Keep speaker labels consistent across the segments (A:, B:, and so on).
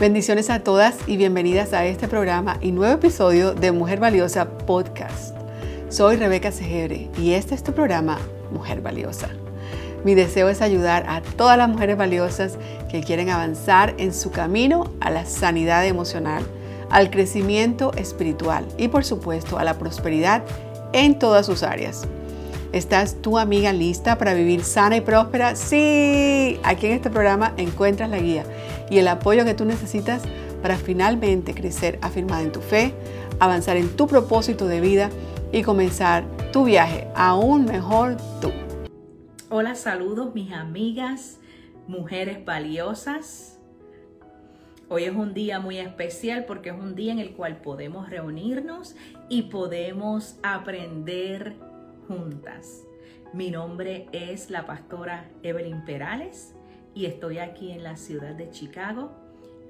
A: Bendiciones a todas y bienvenidas a este programa y nuevo episodio de Mujer Valiosa Podcast. Soy Rebeca Segebre y este es tu programa Mujer Valiosa. Mi deseo es ayudar a todas las mujeres valiosas que quieren avanzar en su camino a la sanidad emocional, al crecimiento espiritual y por supuesto a la prosperidad en todas sus áreas. ¿Estás tu amiga lista para vivir sana y próspera? Sí, aquí en este programa encuentras la guía y el apoyo que tú necesitas para finalmente crecer afirmada en tu fe, avanzar en tu propósito de vida y comenzar tu viaje aún mejor tú.
B: Hola, saludos mis amigas, mujeres valiosas. Hoy es un día muy especial porque es un día en el cual podemos reunirnos y podemos aprender juntas. Mi nombre es la pastora Evelyn Perales y estoy aquí en la ciudad de Chicago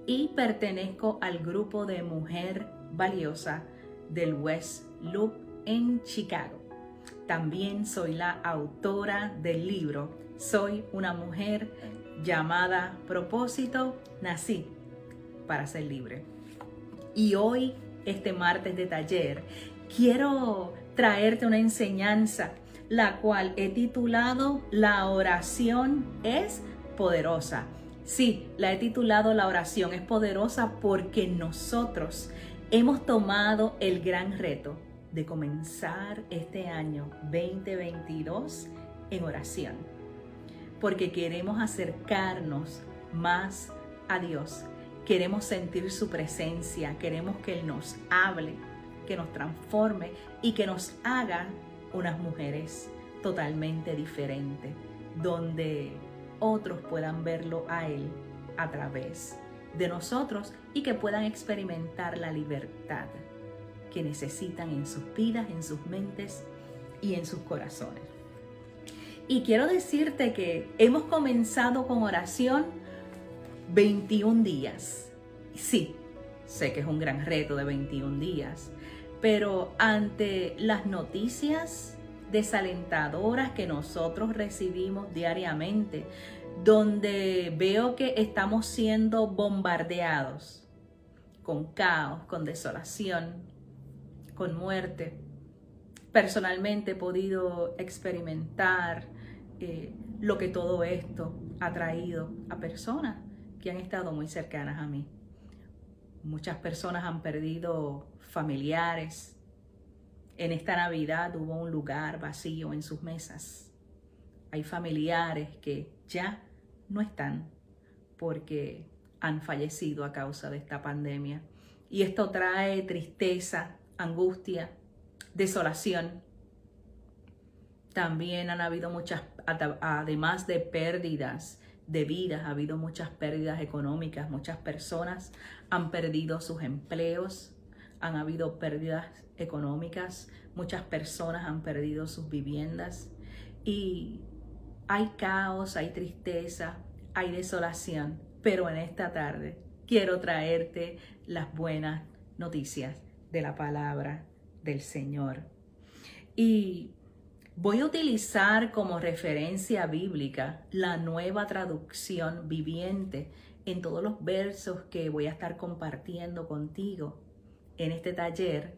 B: y pertenezco al grupo de Mujer Valiosa del West Loop en Chicago. También soy la autora del libro Soy una mujer llamada Propósito, nací para ser libre. Y hoy, este martes de taller, quiero traerte una enseñanza, la cual he titulado La oración es poderosa. Sí, la he titulado La oración es poderosa porque nosotros hemos tomado el gran reto de comenzar este año 2022 en oración. Porque queremos acercarnos más a Dios. Queremos sentir su presencia. Queremos que Él nos hable que nos transforme y que nos haga unas mujeres totalmente diferentes, donde otros puedan verlo a Él a través de nosotros y que puedan experimentar la libertad que necesitan en sus vidas, en sus mentes y en sus corazones. Y quiero decirte que hemos comenzado con oración 21 días. Sí, sé que es un gran reto de 21 días, pero ante las noticias desalentadoras que nosotros recibimos diariamente, donde veo que estamos siendo bombardeados con caos, con desolación, con muerte. Personalmente he podido experimentar eh, lo que todo esto ha traído a personas que han estado muy cercanas a mí. Muchas personas han perdido familiares. En esta Navidad hubo un lugar vacío en sus mesas. Hay familiares que ya no están porque han fallecido a causa de esta pandemia. Y esto trae tristeza, angustia, desolación. También han habido muchas, además de pérdidas de vidas, ha habido muchas pérdidas económicas, muchas personas han perdido sus empleos, han habido pérdidas económicas, muchas personas han perdido sus viviendas y hay caos, hay tristeza, hay desolación, pero en esta tarde quiero traerte las buenas noticias de la palabra del Señor. Y Voy a utilizar como referencia bíblica la nueva traducción viviente en todos los versos que voy a estar compartiendo contigo en este taller.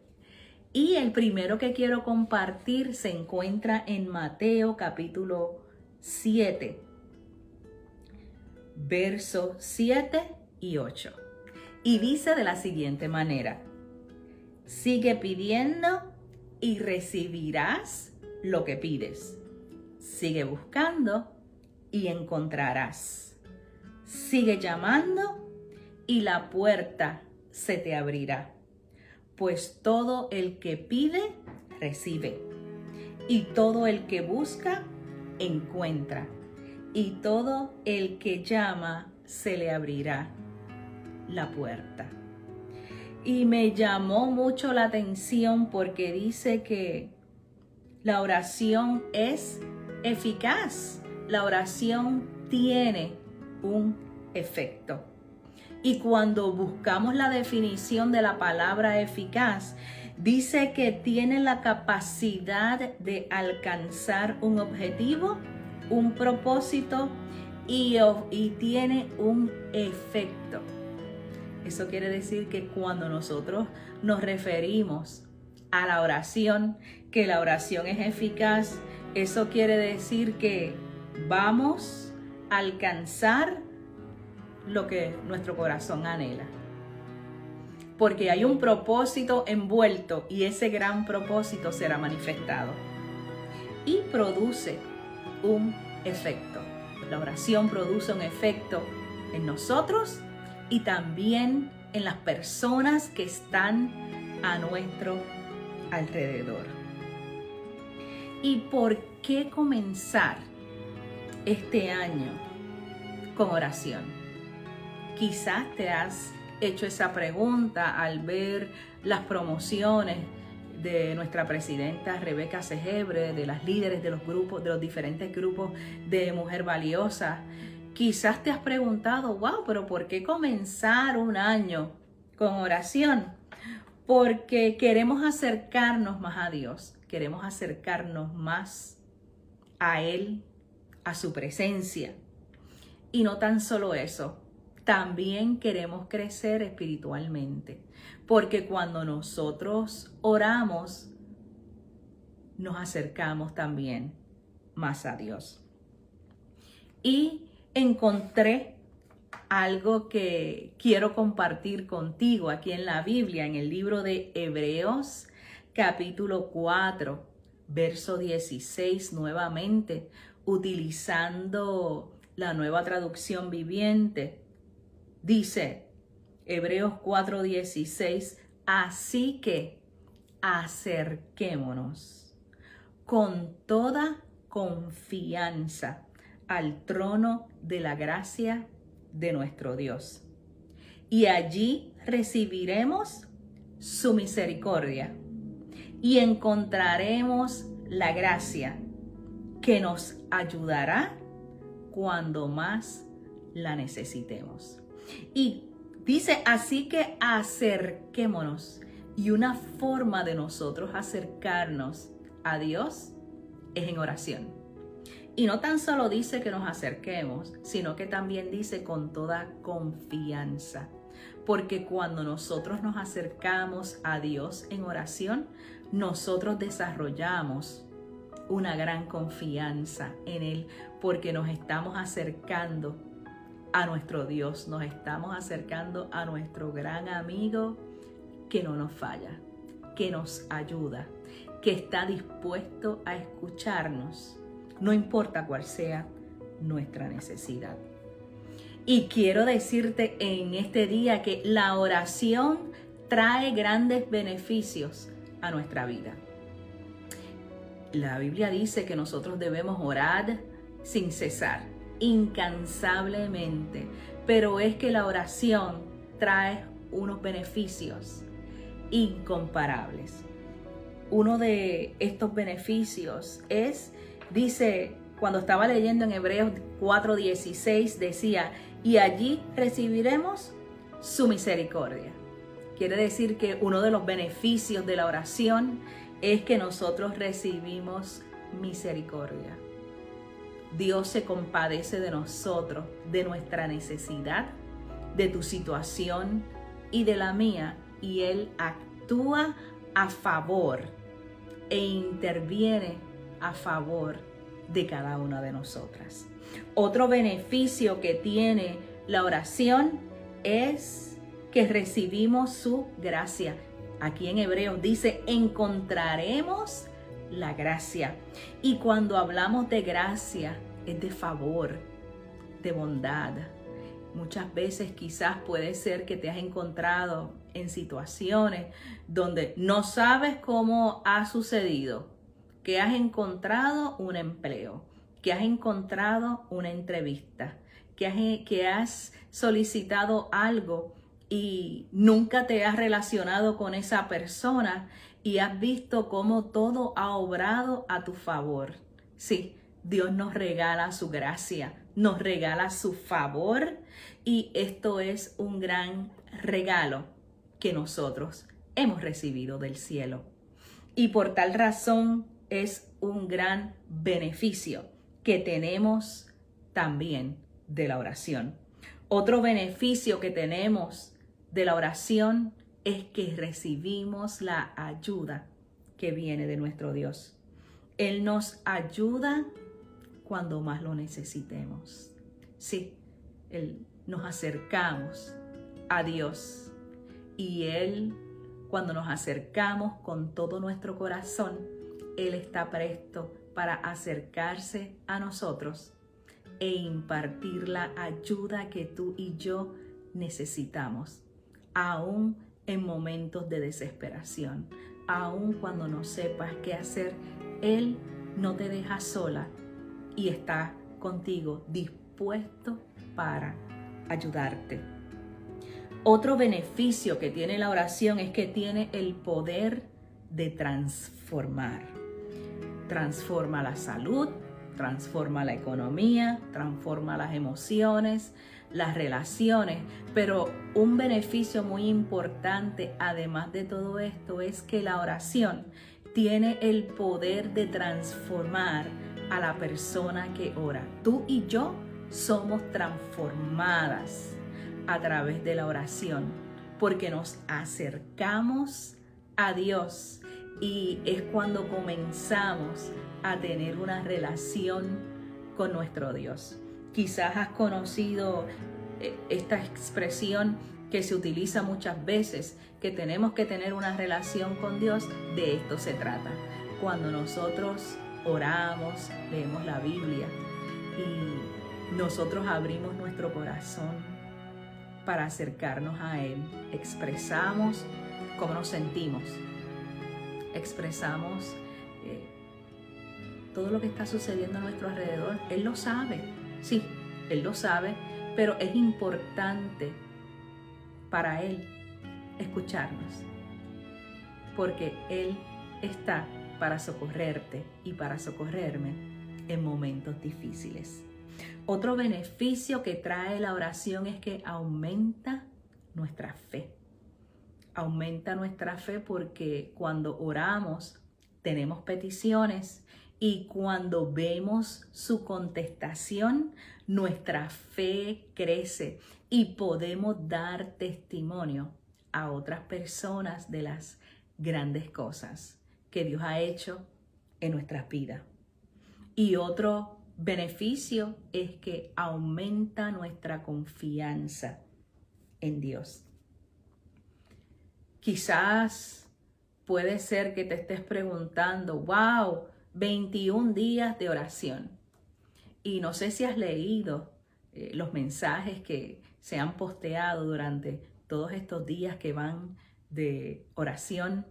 B: Y el primero que quiero compartir se encuentra en Mateo capítulo 7, versos 7 y 8. Y dice de la siguiente manera, sigue pidiendo y recibirás lo que pides. Sigue buscando y encontrarás. Sigue llamando y la puerta se te abrirá. Pues todo el que pide, recibe. Y todo el que busca, encuentra. Y todo el que llama, se le abrirá la puerta. Y me llamó mucho la atención porque dice que la oración es eficaz. La oración tiene un efecto. Y cuando buscamos la definición de la palabra eficaz, dice que tiene la capacidad de alcanzar un objetivo, un propósito y, tiene un efecto. Eso quiere decir que cuando nosotros nos referimos a la oración, que la oración es eficaz, eso quiere decir que vamos a alcanzar lo que nuestro corazón anhela. Porque hay un propósito envuelto y ese gran propósito será manifestado. Y produce un efecto. La oración produce un efecto en nosotros y también en las personas que están a nuestro alrededor. ¿Y por qué comenzar este año con oración? Quizás te has hecho esa pregunta al ver las promociones de nuestra presidenta Rebeca Segebre, de las líderes de los grupos, de los diferentes grupos de Mujer Valiosa. Quizás te has preguntado, wow, pero ¿por qué comenzar un año con oración? Porque queremos acercarnos más a Dios, queremos acercarnos más a Él, a su presencia. Y no tan solo eso, también queremos crecer espiritualmente. Porque cuando nosotros oramos, nos acercamos también más a Dios. Y encontré algo que quiero compartir contigo aquí en la Biblia, en el libro de Hebreos, capítulo 4, verso 16, nuevamente, utilizando la nueva traducción viviente. Dice, Hebreos 4:16, así que acerquémonos con toda confianza al trono de la gracia de nuestro Dios. Y allí recibiremos su misericordia y encontraremos la gracia que nos ayudará cuando más la necesitemos. Y Dice, así que acerquémonos. Y una forma de nosotros acercarnos a Dios es en oración. Y no tan solo dice que nos acerquemos, sino que también dice con toda confianza. Porque cuando nosotros nos acercamos a Dios en oración, nosotros desarrollamos una gran confianza en Él, porque nos estamos acercando a nuestro Dios, nos estamos acercando a nuestro gran amigo que no nos falla, que nos ayuda, que está dispuesto a escucharnos, no importa cuál sea nuestra necesidad. Y quiero decirte en este día que la oración trae grandes beneficios a nuestra vida. La Biblia dice que nosotros debemos orar sin cesar incansablemente, pero es que la oración trae unos beneficios incomparables. Uno de estos beneficios es, dice, cuando estaba leyendo en Hebreos 4:16, decía, y allí recibiremos su misericordia. Quiere decir que uno de los beneficios de la oración es que nosotros recibimos misericordia. Dios se compadece de nosotros, de nuestra necesidad, de tu situación y de la mía, y Él actúa a favor e interviene a favor de cada una de nosotras. Otro beneficio que tiene la oración es que recibimos su gracia. Aquí en Hebreos dice, encontraremos la gracia. Y cuando hablamos de gracia, es de favor, de bondad. Muchas veces quizás puede ser que te has encontrado en situaciones donde no sabes cómo ha sucedido, que has encontrado un empleo, que has encontrado una entrevista, que has, que has solicitado algo y nunca te has relacionado con esa persona y has visto cómo todo ha obrado a tu favor. Sí, Dios nos regala su gracia, nos regala su favor y esto es un gran regalo que nosotros hemos recibido del cielo. Y por tal razón es un gran beneficio que tenemos también de la oración. Otro beneficio que tenemos de la oración es que recibimos la ayuda que viene de nuestro Dios. Él nos ayuda cuando más lo necesitemos. Sí, Él nos acercamos a Dios y Él, cuando nos acercamos con todo nuestro corazón, Él está presto para acercarse a nosotros e impartir la ayuda que tú y yo necesitamos, aún en momentos de desesperación, aún cuando no sepas qué hacer, Él no te deja sola y está contigo dispuesto para ayudarte. Otro beneficio que tiene la oración es que tiene el poder de transformar. Transforma la salud, transforma la economía, transforma las emociones, las relaciones, pero un beneficio muy importante además de todo esto es que la oración tiene el poder de transformar a la persona que ora. Tú y yo somos transformadas a través de la oración porque nos acercamos a Dios y es cuando comenzamos a tener una relación con nuestro Dios. Quizás has conocido eh, esta expresión que se utiliza muchas veces, que tenemos que tener una relación con Dios, de esto se trata. Cuando nosotros oramos, leemos la Biblia y nosotros abrimos nuestro corazón para acercarnos a Él, expresamos cómo nos sentimos, expresamos eh, todo lo que está sucediendo a nuestro alrededor. Él lo sabe, sí, Él lo sabe, pero es importante para Él escucharnos, porque Él está para socorrerte y para socorrerme en momentos difíciles. Otro beneficio que trae la oración es que aumenta nuestra fe. Aumenta nuestra fe porque cuando oramos tenemos peticiones y cuando vemos su contestación, nuestra fe crece y podemos dar testimonio a otras personas de las grandes cosas que Dios ha hecho en nuestras vidas. Y otro beneficio es que aumenta nuestra confianza en Dios. Quizás puede ser que te estés preguntando, wow, 21 días de oración. Y no sé si has leído eh, los mensajes que se han posteado durante todos estos días que van de oración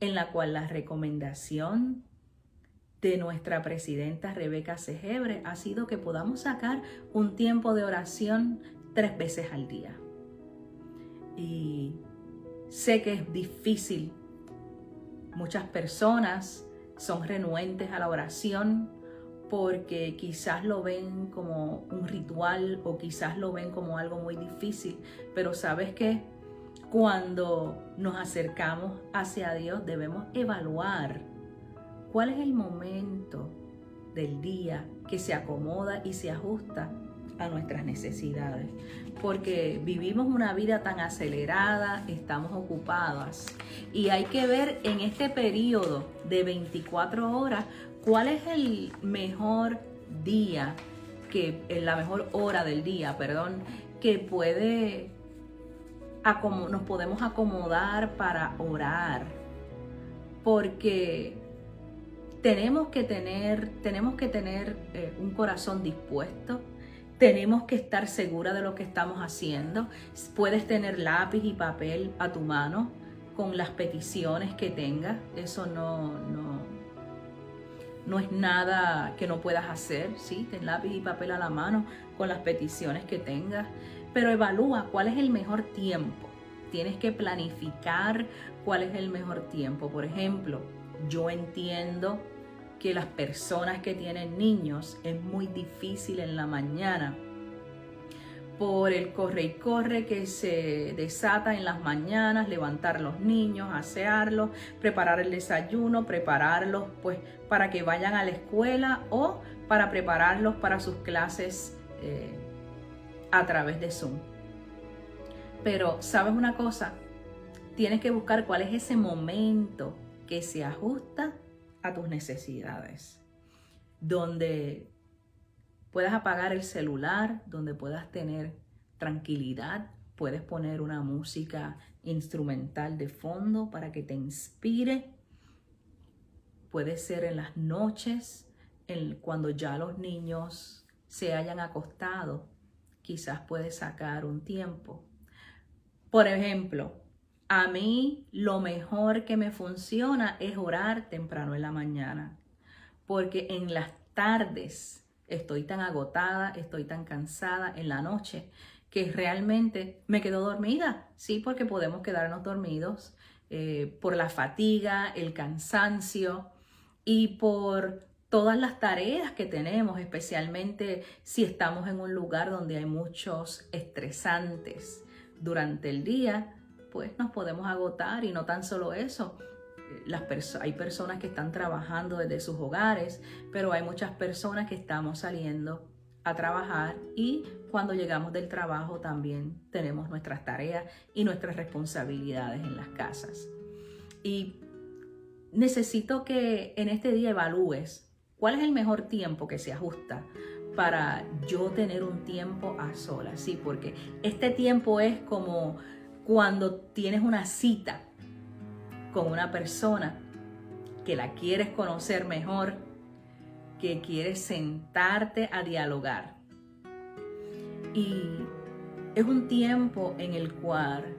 B: en la cual la recomendación de nuestra presidenta Rebeca Segebre ha sido que podamos sacar un tiempo de oración tres veces al día. Y sé que es difícil. Muchas personas son renuentes a la oración porque quizás lo ven como un ritual o quizás lo ven como algo muy difícil, pero sabes que cuando nos acercamos hacia Dios debemos evaluar cuál es el momento del día que se acomoda y se ajusta a nuestras necesidades. Porque vivimos una vida tan acelerada, estamos ocupadas y hay que ver en este periodo de 24 horas cuál es el mejor día, que, la mejor hora del día, perdón, que puede nos podemos acomodar para orar, porque tenemos que tener, tenemos que tener eh, un corazón dispuesto, tenemos que estar segura de lo que estamos haciendo. Puedes tener lápiz y papel a tu mano con las peticiones que tengas, eso no, no, no es nada que no puedas hacer, ¿sí? Ten lápiz y papel a la mano con las peticiones que tengas pero evalúa cuál es el mejor tiempo. Tienes que planificar cuál es el mejor tiempo. Por ejemplo, yo entiendo que las personas que tienen niños es muy difícil en la mañana por el corre y corre que se desata en las mañanas, levantar los niños, asearlos, preparar el desayuno, prepararlos pues para que vayan a la escuela o para prepararlos para sus clases eh, a través de Zoom. Pero, ¿sabes una cosa? Tienes que buscar cuál es ese momento que se ajusta a tus necesidades. Donde puedas apagar el celular, donde puedas tener tranquilidad, puedes poner una música instrumental de fondo para que te inspire. Puede ser en las noches, cuando ya los niños se hayan acostado, quizás puedes sacar un tiempo. Por ejemplo, a mí lo mejor que me funciona es orar temprano en la mañana, porque en las tardes estoy tan agotada, estoy tan cansada en la noche que realmente me quedo dormida. Sí, porque podemos quedarnos dormidos eh, por la fatiga, el cansancio y por todas las tareas que tenemos, especialmente si estamos en un lugar donde hay muchos estresantes durante el día, pues nos podemos agotar y no tan solo eso. Las hay personas que están trabajando desde sus hogares, pero hay muchas personas que estamos saliendo a trabajar y cuando llegamos del trabajo también tenemos nuestras tareas y nuestras responsabilidades en las casas. Y necesito que en este día evalúes ¿Cuál es el mejor tiempo que se ajusta para yo tener un tiempo a solas? Sí, porque este tiempo es como cuando tienes una cita con una persona que la quieres conocer mejor, que quieres sentarte a dialogar. Y es un tiempo en el cual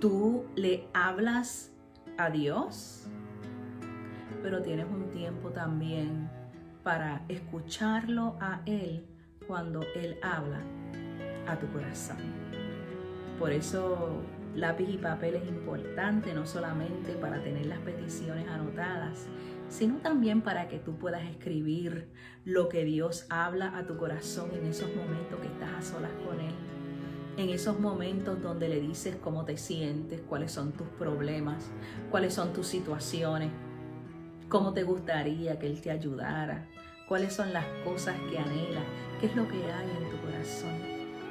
B: tú le hablas a Dios, pero tienes un tiempo también para escucharlo a Él cuando Él habla a tu corazón. Por eso lápiz y papel es importante, no solamente para tener las peticiones anotadas, sino también para que tú puedas escribir lo que Dios habla a tu corazón en esos momentos que estás a solas con Él. En esos momentos donde le dices cómo te sientes, cuáles son tus problemas, cuáles son tus situaciones, cómo te gustaría que Él te ayudara, cuáles son las cosas que anhelas, qué es lo que hay en tu corazón,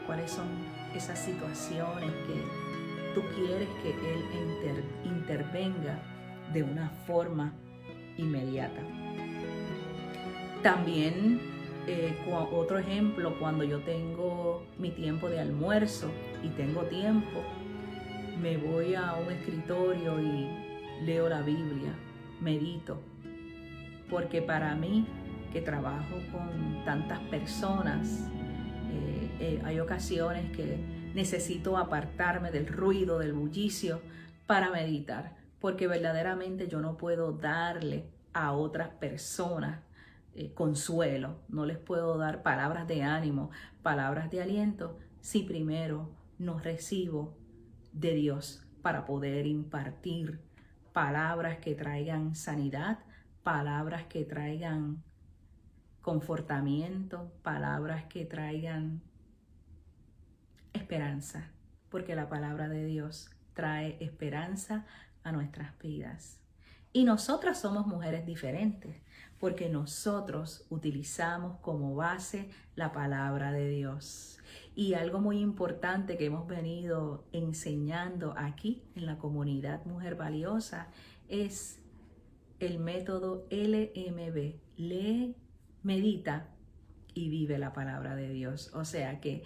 B: cuáles son esas situaciones que tú quieres que Él intervenga de una forma inmediata. También eh, otro ejemplo, cuando yo tengo mi tiempo de almuerzo y tengo tiempo, me voy a un escritorio y leo la Biblia, medito, porque para mí que trabajo con tantas personas, eh, hay ocasiones que necesito apartarme del ruido, del bullicio para meditar, porque verdaderamente yo no puedo darle a otras personas eh, consuelo, no les puedo dar palabras de ánimo, palabras de aliento, si primero no recibo de Dios para poder impartir palabras que traigan sanidad, palabras que traigan confortamiento, palabras que traigan esperanza, porque la palabra de Dios trae esperanza a nuestras vidas. Y nosotras somos mujeres diferentes, porque nosotros utilizamos como base la palabra de Dios. Y algo muy importante que hemos venido enseñando aquí en la comunidad Mujer Valiosa es el método LMB, lee, medita y vive la palabra de Dios. O sea que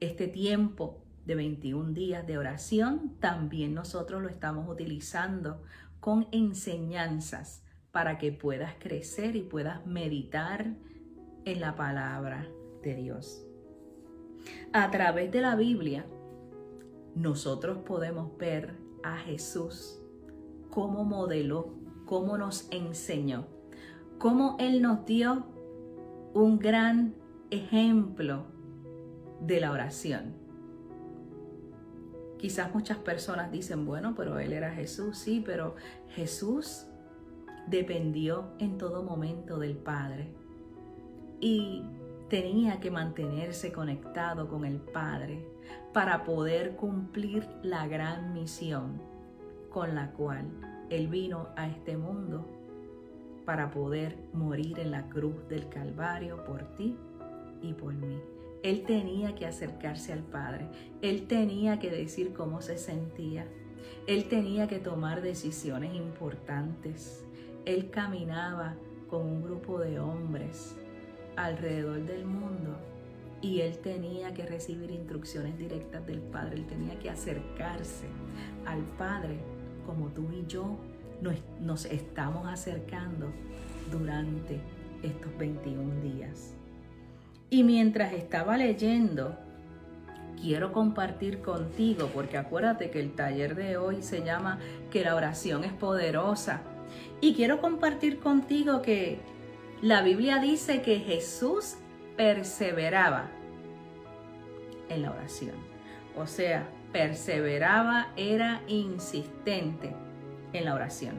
B: este tiempo de 21 días de oración también nosotros lo estamos utilizando con enseñanzas para que puedas crecer y puedas meditar en la palabra de Dios. A través de la Biblia, nosotros podemos ver a Jesús cómo modeló, cómo nos enseñó, cómo Él nos dio un gran ejemplo de la oración. Quizás muchas personas dicen, bueno, pero Él era Jesús, sí, pero Jesús dependió en todo momento del Padre y tenía que mantenerse conectado con el Padre para poder cumplir la gran misión con la cual Él vino a este mundo para poder morir en la cruz del Calvario por ti y por mí. Él tenía que acercarse al Padre. Él tenía que decir cómo se sentía. Él tenía que tomar decisiones importantes. Él caminaba con un grupo de hombres alrededor del mundo y él tenía que recibir instrucciones directas del Padre. Él tenía que acercarse al Padre como tú y yo nos, estamos acercando durante estos 21 días. Y mientras estaba leyendo, quiero compartir contigo, porque acuérdate que el taller de hoy se llama que la oración es poderosa. Y quiero compartir contigo que la Biblia dice que Jesús perseveraba en la oración. O sea, perseveraba, era insistente en la oración.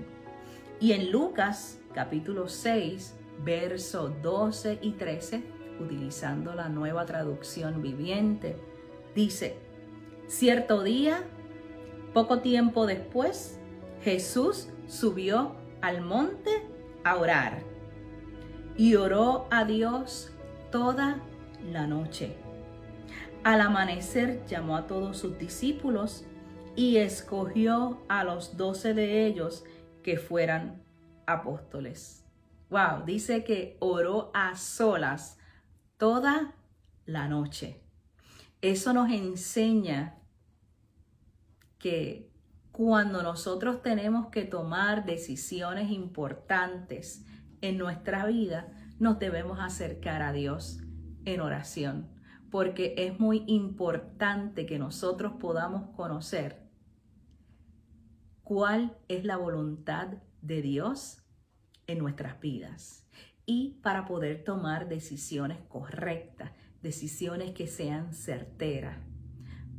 B: Y en Lucas capítulo 6, verso 12 y 13, utilizando la nueva traducción viviente, dice, cierto día, poco tiempo después, Jesús subió al monte a orar y oró a Dios toda la noche. Al amanecer llamó a todos sus discípulos y escogió a los doce de ellos que fueran apóstoles. Wow, dice que oró a solas toda la noche. Eso nos enseña que cuando nosotros tenemos que tomar decisiones importantes en nuestra vida, nos debemos acercar a Dios en oración, porque es muy importante que nosotros podamos conocer cuál es la voluntad de Dios en nuestras vidas y para poder tomar decisiones correctas, decisiones que sean certeras.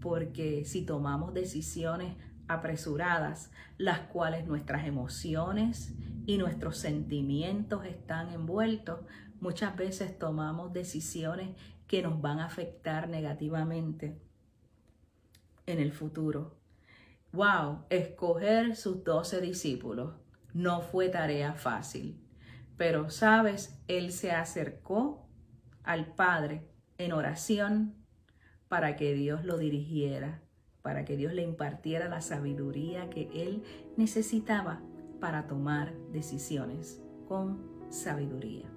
B: Porque si tomamos decisiones apresuradas, las cuales nuestras emociones y nuestros sentimientos están envueltos, muchas veces tomamos decisiones que nos van a afectar negativamente en el futuro wow, escoger sus doce discípulos no fue tarea fácil. Pero, sabes, él se acercó al Padre en oración para que Dios lo dirigiera, para que Dios le impartiera la sabiduría que él necesitaba para tomar decisiones con sabiduría.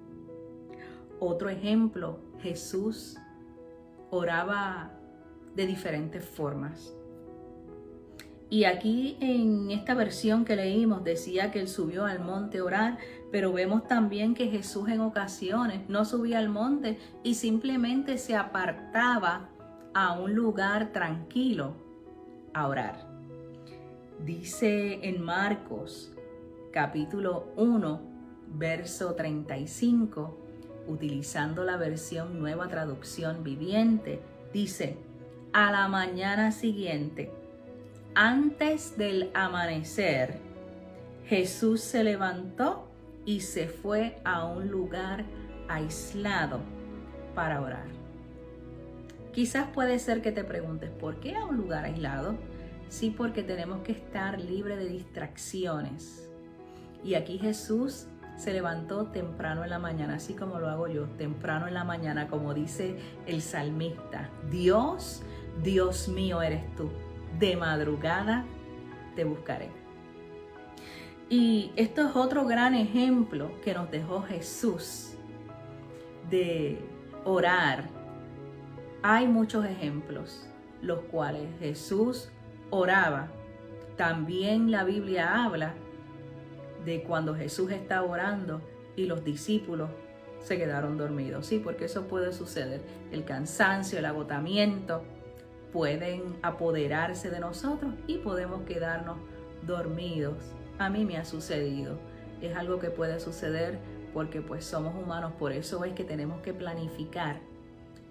B: Otro ejemplo, Jesús oraba de diferentes formas. Y aquí en esta versión que leímos decía que él subió al monte a orar, pero vemos también que Jesús en ocasiones no subía al monte y simplemente se apartaba a un lugar tranquilo a orar. Dice en Marcos capítulo 1, verso 35, utilizando la versión nueva traducción viviente, dice, a la mañana siguiente, antes del amanecer, Jesús se levantó y se fue a un lugar aislado para orar. Quizás puede ser que te preguntes, ¿por qué a un lugar aislado? Sí, porque tenemos que estar libre de distracciones. Y aquí Jesús se levantó temprano en la mañana, así como lo hago yo, temprano en la mañana, como dice el salmista. Dios, Dios mío eres tú de madrugada te buscaré. Y esto es otro gran ejemplo que nos dejó Jesús de orar. Hay muchos ejemplos, los cuales Jesús oraba. También la Biblia habla de cuando Jesús está orando y los discípulos se quedaron dormidos. Sí, porque eso puede suceder. El cansancio, el agotamiento, pueden apoderarse de nosotros y podemos quedarnos dormidos. A mí me ha sucedido. Es algo que puede suceder porque pues somos humanos, por eso es que tenemos que planificar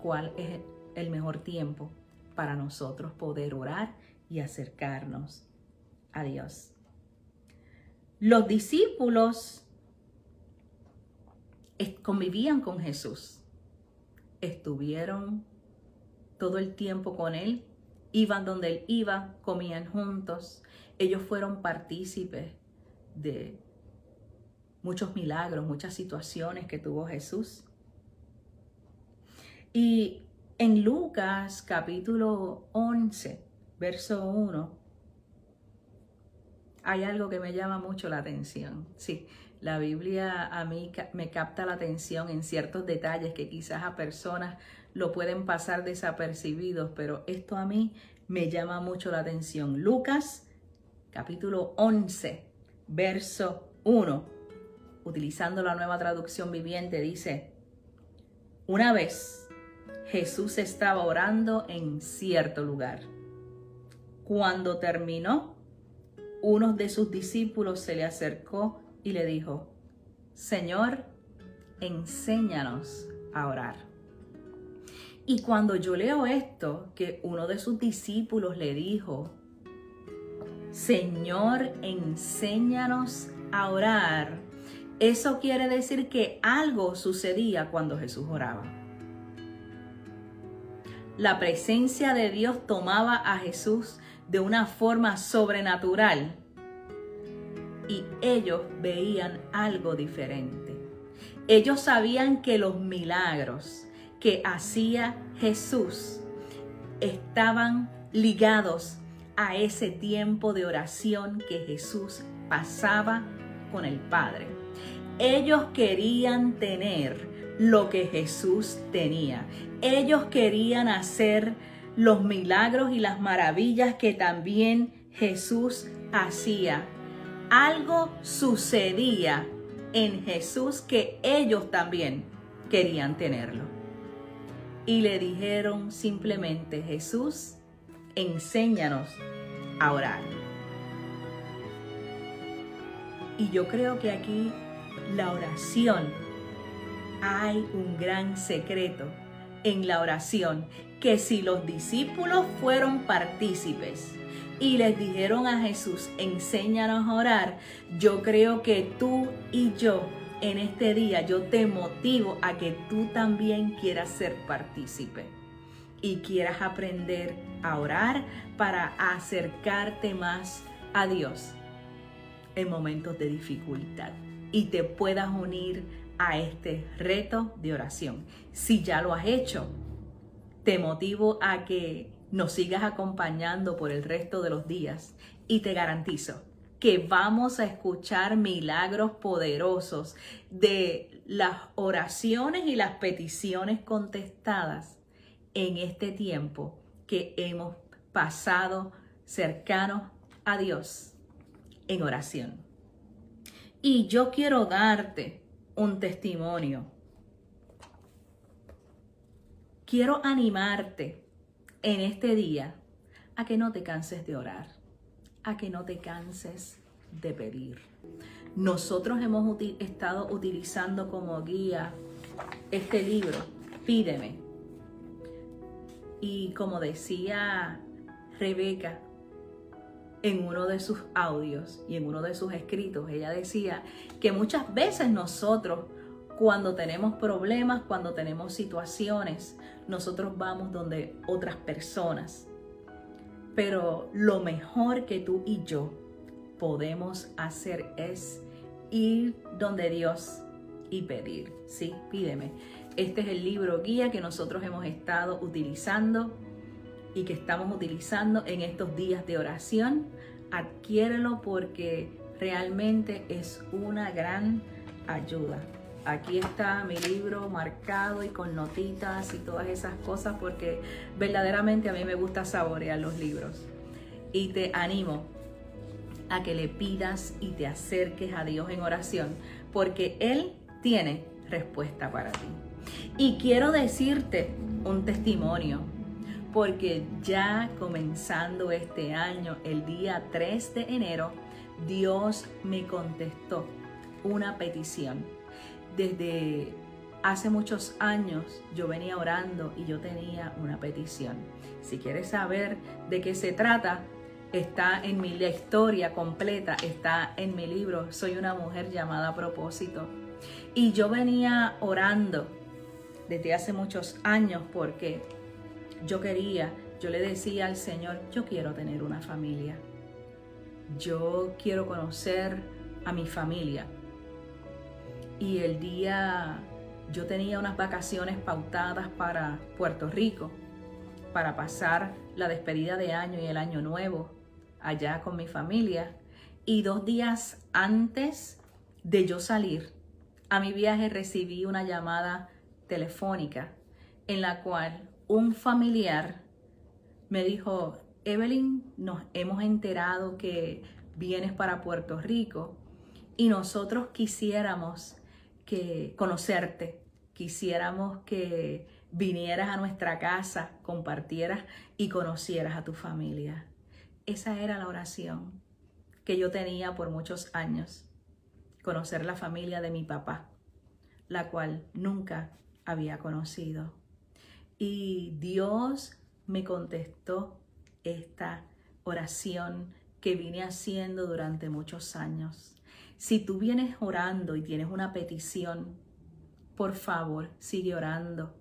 B: cuál es el mejor tiempo para nosotros poder orar y acercarnos a Dios. Los discípulos convivían con Jesús, estuvieron todo el tiempo con Él, iban donde Él iba, comían juntos. Ellos fueron partícipes de muchos milagros, muchas situaciones que tuvo Jesús. Y En Lucas capítulo 11, verso 1, hay algo que me llama mucho la atención. Sí, la Biblia a mí me capta la atención en ciertos detalles que quizás a personas lo pueden pasar desapercibidos, pero esto a mí me llama mucho la atención. Lucas capítulo 11, verso 1, utilizando la nueva traducción viviente, dice, una vez Jesús estaba orando en cierto lugar. Cuando terminó, uno de sus discípulos se le acercó y le dijo, Señor, enséñanos a orar. Y cuando yo leo esto, que uno de sus discípulos le dijo, Señor, enséñanos a orar, eso quiere decir que algo sucedía cuando Jesús oraba. La presencia de Dios tomaba a Jesús de una forma sobrenatural y ellos veían algo diferente. Ellos sabían que los milagros que hacía Jesús estaban ligados a ese tiempo de oración que Jesús pasaba con el Padre. Ellos querían tener lo que Jesús tenía. Ellos querían hacer los milagros y las maravillas que también Jesús hacía. Algo sucedía en Jesús que ellos también querían tenerlo. Y le dijeron simplemente, Jesús, enséñanos a orar. Y yo creo que aquí la oración, hay un gran secreto en la oración que si los discípulos fueron partícipes y les dijeron a Jesús, enséñanos a orar, yo creo que tú y yo en este día, yo te motivo a que tú también quieras ser partícipe y quieras aprender a orar para acercarte más a Dios en momentos de dificultad y te puedas unir a este reto de oración. Si ya lo has hecho, te motivo a que nos sigas acompañando por el resto de los días y te garantizo que vamos a escuchar milagros poderosos de las oraciones y las peticiones contestadas en este tiempo que hemos pasado cercanos a Dios en oración. Y yo quiero darte un testimonio quiero animarte en este día a que no te canses de orar, a que no te canses de pedir. Nosotros hemos estado utilizando como guía este libro, Pídeme. Y como decía Rebeca en uno de sus audios y en uno de sus escritos, ella decía que muchas veces nosotros cuando tenemos problemas, cuando tenemos situaciones, nosotros vamos donde otras personas. Pero lo mejor que tú y yo podemos hacer es ir donde Dios y pedir. Sí, pídeme. Este es el libro guía que nosotros hemos estado utilizando y que estamos utilizando en estos días de oración. Adquiérelo porque realmente es una gran ayuda. Aquí está mi libro marcado y con notitas y todas esas cosas porque verdaderamente a mí me gusta saborear los libros. Y te animo a que le pidas y te acerques a Dios en oración porque Él tiene respuesta para ti. Y quiero decirte un testimonio porque ya comenzando este año, el día 3 de enero, Dios me contestó una petición desde hace muchos años yo venía orando y yo tenía una petición. Si quieres saber de qué se trata, está en mi la historia completa, está en mi libro Soy una mujer llamada a propósito. Y yo venía orando desde hace muchos años porque yo quería, yo le decía al Señor, yo quiero tener una familia. Yo quiero conocer a mi familia y el día yo tenía unas vacaciones pautadas para Puerto Rico, para pasar la despedida de año y el año nuevo allá con mi familia. Y dos días antes de yo salir a mi viaje recibí una llamada telefónica en la cual un familiar me dijo, Evelyn, nos hemos enterado que vienes para Puerto Rico y nosotros quisiéramos que conocerte, quisiéramos que vinieras a nuestra casa, compartieras y conocieras a tu familia. Esa era la oración que yo tenía por muchos años, conocer la familia de mi papá, la cual nunca había conocido. Y Dios me contestó esta oración que vine haciendo durante muchos años. Si tú vienes orando y tienes una petición, por favor, sigue orando,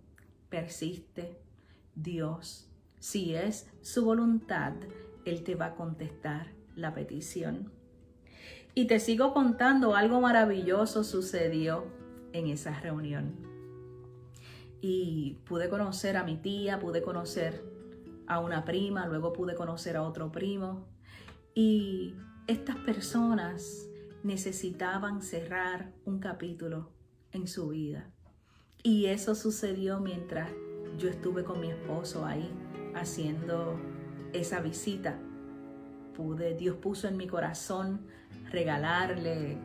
B: persiste. Dios, si es su voluntad, Él te va a contestar la petición. Y te sigo contando, algo maravilloso sucedió en esa reunión. Y pude conocer a mi tía, pude conocer a una prima, luego pude conocer a otro primo. Y estas personas necesitaban cerrar un capítulo en su vida. Y eso sucedió mientras yo estuve con mi esposo ahí haciendo esa visita. Pude, Dios puso en mi corazón regalarle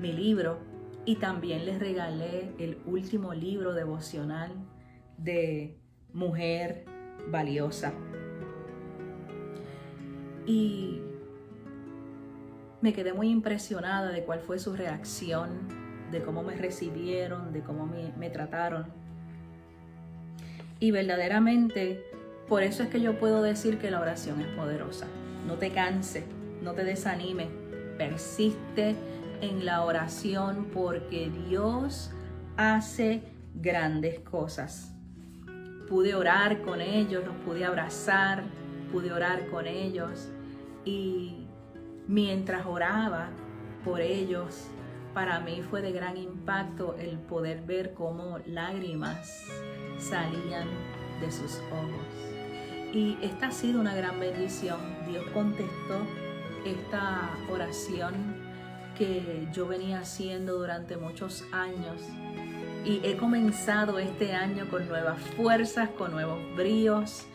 B: mi libro y también les regalé el último libro devocional de Mujer Valiosa. Y me quedé muy impresionada de cuál fue su reacción, de cómo me recibieron, de cómo me, trataron. Y verdaderamente, por eso es que yo puedo decir que la oración es poderosa. No te canse, no te desanime, persiste en la oración porque Dios hace grandes cosas. Pude orar con ellos, los pude abrazar, pude orar con ellos y mientras oraba por ellos, para mí fue de gran impacto el poder ver cómo lágrimas salían de sus ojos. Y esta ha sido una gran bendición. Dios contestó esta oración que yo venía haciendo durante muchos años. Y he comenzado este año con nuevas fuerzas, con nuevos bríos.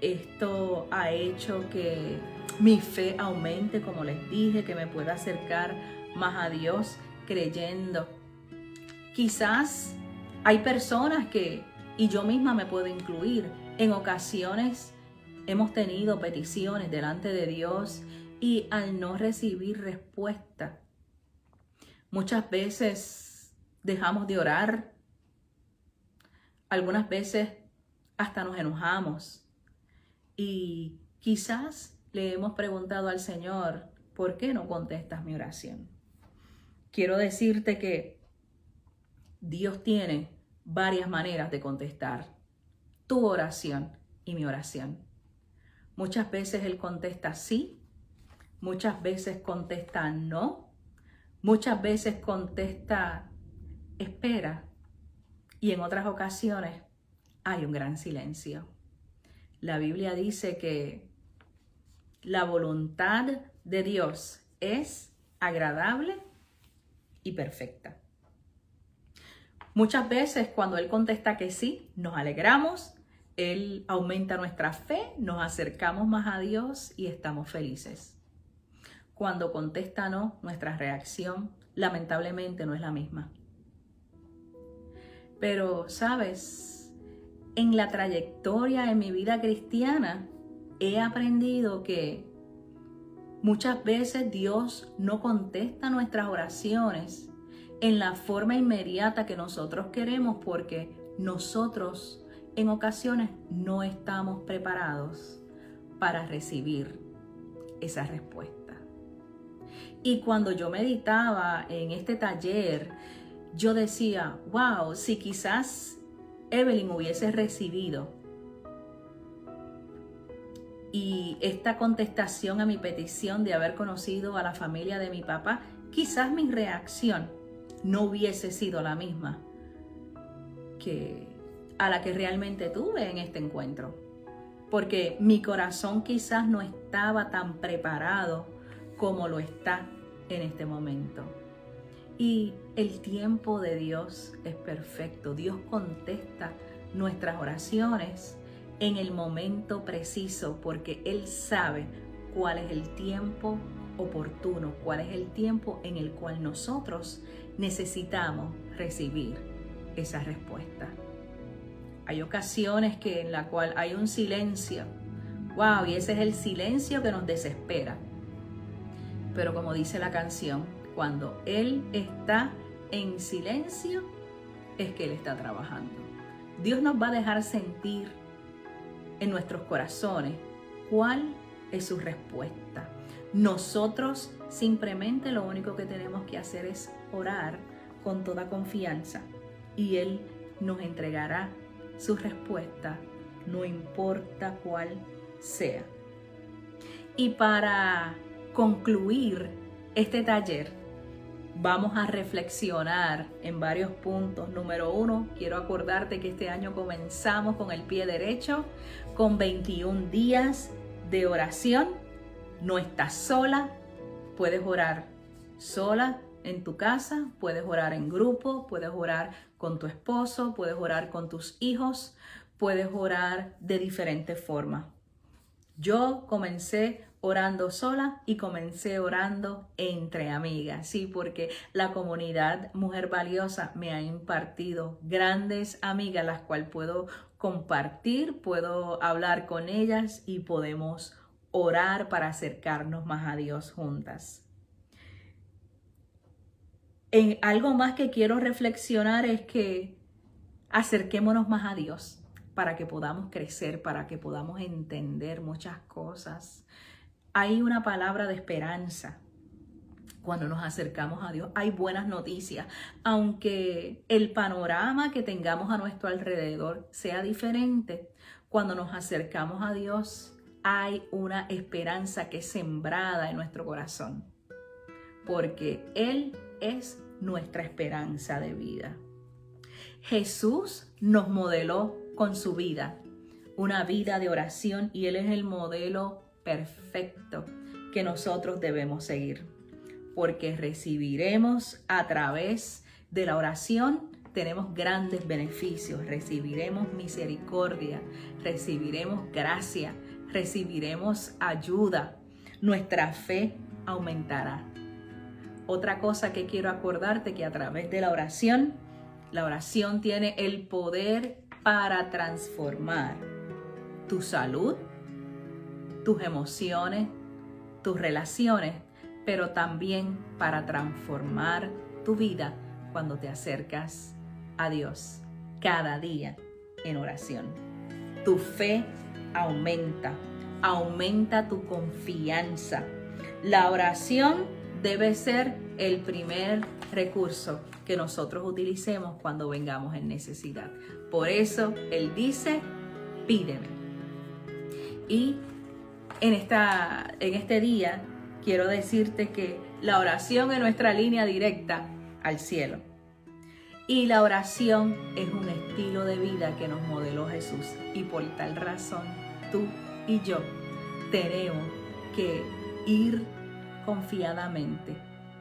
B: Esto ha hecho que mi fe aumente, como les dije, que me pueda acercar más a Dios creyendo. Quizás hay personas que, y yo misma me puedo incluir, en ocasiones hemos tenido peticiones delante de Dios y al no recibir respuesta, muchas veces dejamos de orar, algunas veces hasta nos enojamos y quizás le hemos preguntado al Señor, ¿por qué no contestas mi oración? Quiero decirte que Dios tiene varias maneras de contestar tu oración y mi oración. Muchas veces Él contesta sí, muchas veces contesta no, muchas veces contesta espera y en otras ocasiones hay un gran silencio. La Biblia dice que la voluntad de Dios es agradable y perfecta. Muchas veces cuando Él contesta que sí, nos alegramos, Él aumenta nuestra fe, nos acercamos más a Dios y estamos felices. Cuando contesta no, nuestra reacción lamentablemente no es la misma. Pero, ¿sabes? En la trayectoria en mi vida cristiana, he aprendido que muchas veces Dios no contesta nuestras oraciones en la forma inmediata que nosotros queremos porque nosotros en ocasiones no estamos preparados para recibir esa respuesta. Y cuando yo meditaba en este taller, yo decía, wow, si quizás Evelyn hubiese recibido y esta contestación a mi petición de haber conocido a la familia de mi papá, quizás mi reacción no hubiese sido la misma. que a la que realmente tuve en este encuentro. Porque mi corazón quizás no estaba tan preparado como lo está en este momento. Y el tiempo de Dios es perfecto. Dios contesta nuestras oraciones en el momento preciso porque Él sabe cuál es el tiempo oportuno, cuál es el tiempo en el cual nosotros necesitamos recibir esa respuesta. Hay ocasiones que en la cual hay un silencio. Wow, y ese es el silencio que nos desespera. Pero como dice la canción, cuando Él está en silencio, es que Él está trabajando. Dios nos va a dejar sentir en nuestros corazones cuál es su respuesta. Nosotros simplemente lo único que tenemos que hacer es orar con toda confianza y Él nos entregará su respuesta, no importa cuál sea. Y para concluir este taller, vamos a reflexionar en varios puntos. Número uno, quiero acordarte que este año comenzamos con el pie derecho, con 21 días de oración. No estás sola, puedes orar sola en tu casa, puedes orar en grupo, puedes orar con tu esposo, puedes orar con tus hijos, puedes orar de diferentes formas. Yo comencé orando sola y comencé orando entre amigas, sí, porque la comunidad Mujer Valiosa me ha impartido grandes amigas, las cuales puedo compartir, puedo hablar con ellas y podemos orar para acercarnos más a Dios juntas. En algo más que quiero reflexionar es que acerquémonos más a Dios para que podamos crecer, para que podamos entender muchas cosas. Hay una palabra de esperanza cuando nos acercamos a Dios. Hay buenas noticias, aunque el panorama que tengamos a nuestro alrededor sea diferente. Cuando nos acercamos a Dios, hay una esperanza que es sembrada en nuestro corazón, porque Él es nuestra esperanza de vida. Jesús nos modeló con su vida, una vida de oración y Él es el modelo perfecto que nosotros debemos seguir, porque recibiremos a través de la oración tenemos grandes beneficios, recibiremos misericordia, recibiremos gracia, recibiremos ayuda, nuestra fe aumentará. Otra cosa que quiero acordarte que a través de la oración, la oración tiene el poder para transformar tu salud, tus emociones, tus relaciones, pero también para transformar tu vida cuando te acercas a Dios cada día en oración. Tu fe aumenta, aumenta tu confianza. La oración debe ser el primer recurso que nosotros utilicemos cuando vengamos en necesidad. Por eso Él dice, pídeme. Y en, esta, en este día quiero decirte que la oración es nuestra línea directa al cielo. Y la oración es un estilo de vida que nos modeló Jesús. Y por tal razón, tú y yo tenemos que ir confiadamente,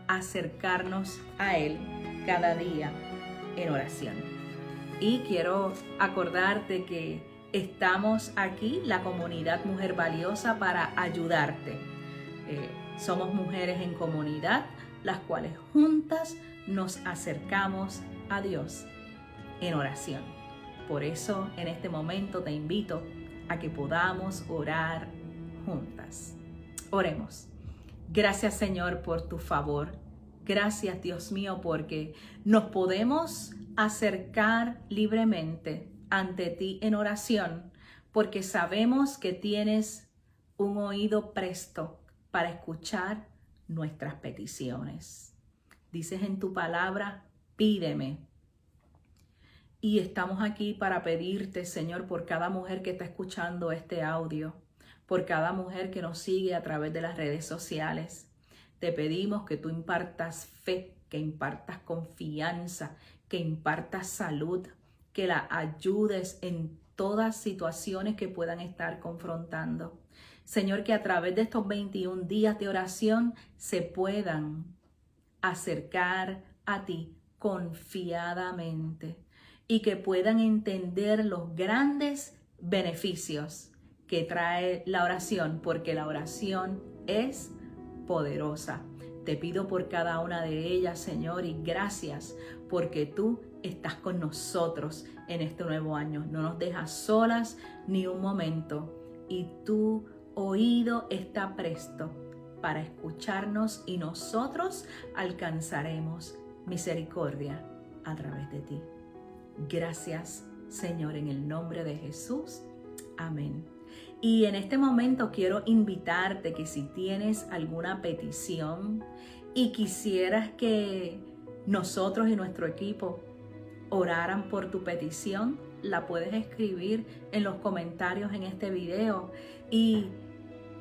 B: acercarnos a Él cada día en oración. Y quiero acordarte que estamos aquí, la comunidad Mujer Valiosa, para ayudarte. Eh, somos mujeres en comunidad, las cuales juntas nos acercamos a Dios en oración. Por eso en este momento te invito a que podamos orar juntas. Oremos. Gracias Señor por tu favor. Gracias Dios mío porque nos podemos acercar libremente ante ti en oración porque sabemos que tienes un oído presto para escuchar nuestras peticiones. Dices en tu palabra, pídeme. Y estamos aquí para pedirte, Señor, por cada mujer que está escuchando este audio, por cada mujer que nos sigue a través de las redes sociales. Te pedimos que tú impartas fe, que impartas confianza, que impartas salud, que la ayudes en todas situaciones que puedan estar confrontando. Señor, que a través de estos 21 días de oración se puedan acercar a ti confiadamente y que puedan entender los grandes beneficios que trae la oración, porque la oración es poderosa. Te pido por cada una de ellas, Señor, y gracias porque tú estás con nosotros en este nuevo año. No nos dejas solas ni un momento y tu oído está presto para escucharnos y nosotros alcanzaremos misericordia a través de ti. Gracias, Señor, en el nombre de Jesús. Amén. Y en este momento quiero invitarte que si tienes alguna petición y quisieras que nosotros y nuestro equipo oraran por tu petición, la puedes escribir en los comentarios en este video y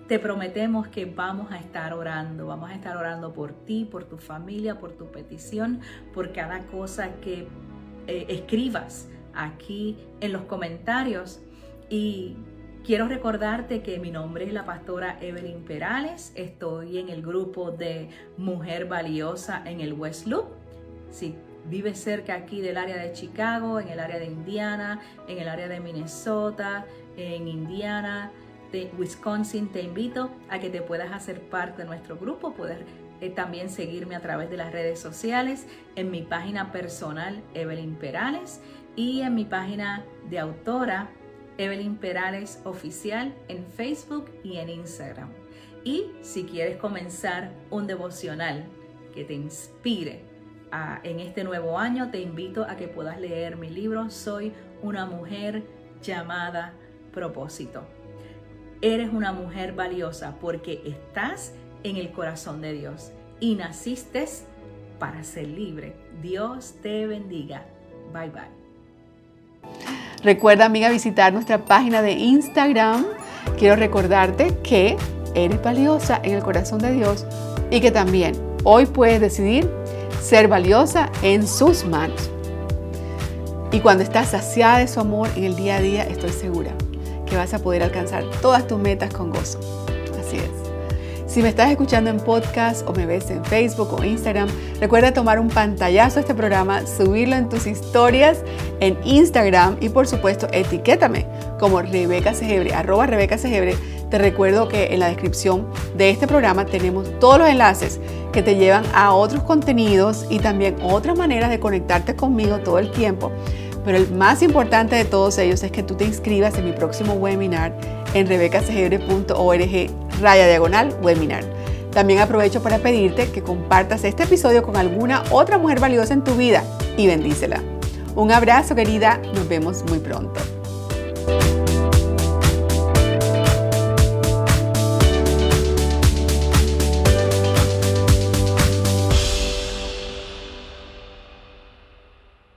B: te prometemos que vamos a estar orando, vamos a estar orando por ti, por tu familia, por tu petición, por cada cosa que eh, escribas aquí en los comentarios. Y quiero recordarte que mi nombre es la pastora Evelyn Perales, estoy en el grupo de Mujer Valiosa en el West Loop. Vives cerca aquí del área de Chicago, en el área de Indiana, en el área de Minnesota, en Indiana, de Wisconsin, te invito a que te puedas hacer parte de nuestro grupo, poder eh, también seguirme a través de las redes sociales, en mi página personal Evelyn Perales y en mi página de autora Evelyn Perales Oficial en Facebook y en Instagram. Y si quieres comenzar un devocional que te inspire en este nuevo año, te invito a que puedas leer mi libro Soy una mujer llamada propósito. Eres una mujer valiosa porque estás en el corazón de Dios y naciste para ser libre. Dios te bendiga. Bye bye.
A: Recuerda, amiga, visitar nuestra página de Instagram. Quiero recordarte que eres valiosa en el corazón de Dios y que también hoy puedes decidir ser valiosa en sus manos. Y cuando estás saciada de su amor en el día a día, estoy segura que vas a poder alcanzar todas tus metas con gozo. Así es. Si me estás escuchando en podcast o me ves en Facebook o Instagram, recuerda tomar un pantallazo a este programa, subirlo en tus historias en Instagram y por supuesto etiquétame como Rebeca Segebre, arroba Rebeca Segebre. Te recuerdo que en la descripción de este programa tenemos todos los enlaces que te llevan a otros contenidos y también otras maneras de conectarte conmigo todo el tiempo pero el más importante de todos ellos es que tú te inscribas en mi próximo webinar en rebecasegebre.org raya diagonal webinar. También aprovecho para pedirte que compartas este episodio con alguna otra mujer valiosa en tu vida y bendícela. Un abrazo querida, nos vemos muy pronto.